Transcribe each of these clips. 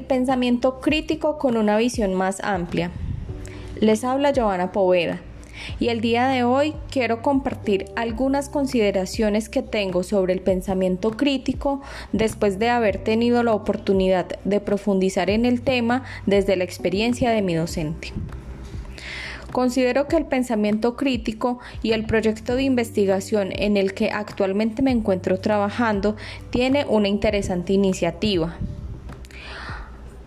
El pensamiento crítico con una visión más amplia. Les habla Giovanna Poveda y el día de hoy quiero compartir algunas consideraciones que tengo sobre el pensamiento crítico después de haber tenido la oportunidad de profundizar en el tema desde la experiencia de mi docente. Considero que el pensamiento crítico y el proyecto de investigación en el que actualmente me encuentro trabajando tiene una interesante iniciativa,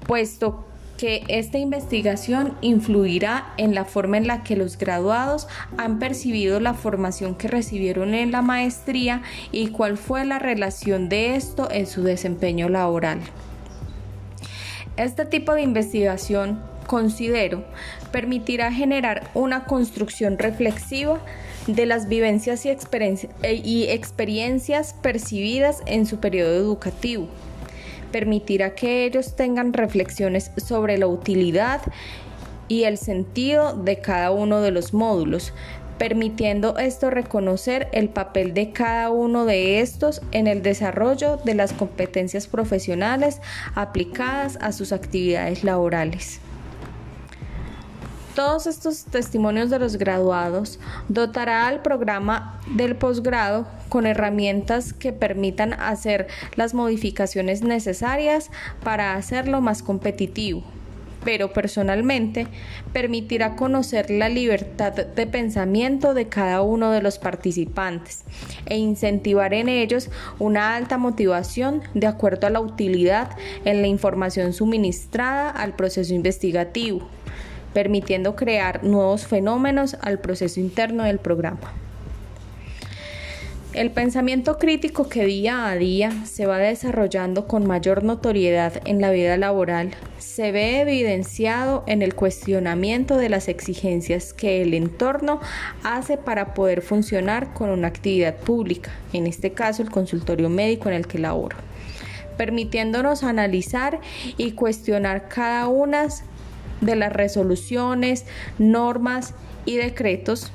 puesto que esta investigación influirá en la forma en la que los graduados han percibido la formación que recibieron en la maestría y cuál fue la relación de esto en su desempeño laboral. Este tipo de investigación, considero, permitirá generar una construcción reflexiva de las vivencias y, y experiencias percibidas en su periodo educativo permitirá que ellos tengan reflexiones sobre la utilidad y el sentido de cada uno de los módulos, permitiendo esto reconocer el papel de cada uno de estos en el desarrollo de las competencias profesionales aplicadas a sus actividades laborales. Todos estos testimonios de los graduados dotará al programa del posgrado con herramientas que permitan hacer las modificaciones necesarias para hacerlo más competitivo pero personalmente permitirá conocer la libertad de pensamiento de cada uno de los participantes e incentivar en ellos una alta motivación de acuerdo a la utilidad en la información suministrada al proceso investigativo permitiendo crear nuevos fenómenos al proceso interno del programa. El pensamiento crítico que día a día se va desarrollando con mayor notoriedad en la vida laboral se ve evidenciado en el cuestionamiento de las exigencias que el entorno hace para poder funcionar con una actividad pública, en este caso el consultorio médico en el que laboro, permitiéndonos analizar y cuestionar cada una de las resoluciones, normas y decretos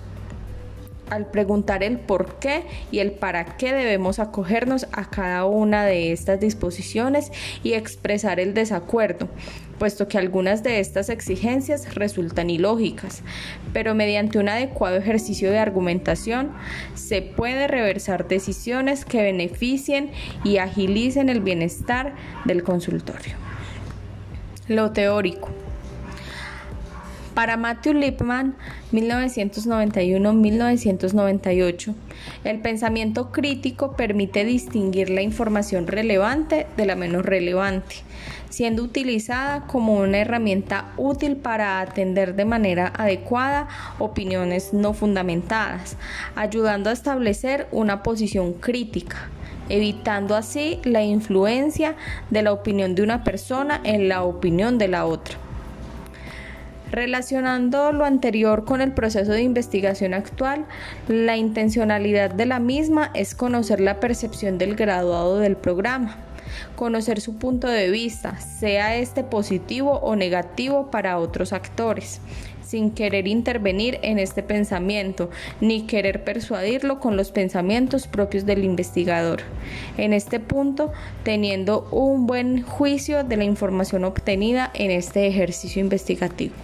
al preguntar el por qué y el para qué debemos acogernos a cada una de estas disposiciones y expresar el desacuerdo, puesto que algunas de estas exigencias resultan ilógicas, pero mediante un adecuado ejercicio de argumentación se puede reversar decisiones que beneficien y agilicen el bienestar del consultorio. Lo teórico. Para Matthew Lipman, 1991-1998, el pensamiento crítico permite distinguir la información relevante de la menos relevante, siendo utilizada como una herramienta útil para atender de manera adecuada opiniones no fundamentadas, ayudando a establecer una posición crítica evitando así la influencia de la opinión de una persona en la opinión de la otra. Relacionando lo anterior con el proceso de investigación actual, la intencionalidad de la misma es conocer la percepción del graduado del programa, conocer su punto de vista, sea este positivo o negativo para otros actores, sin querer intervenir en este pensamiento, ni querer persuadirlo con los pensamientos propios del investigador. En este punto, teniendo un buen juicio de la información obtenida en este ejercicio investigativo.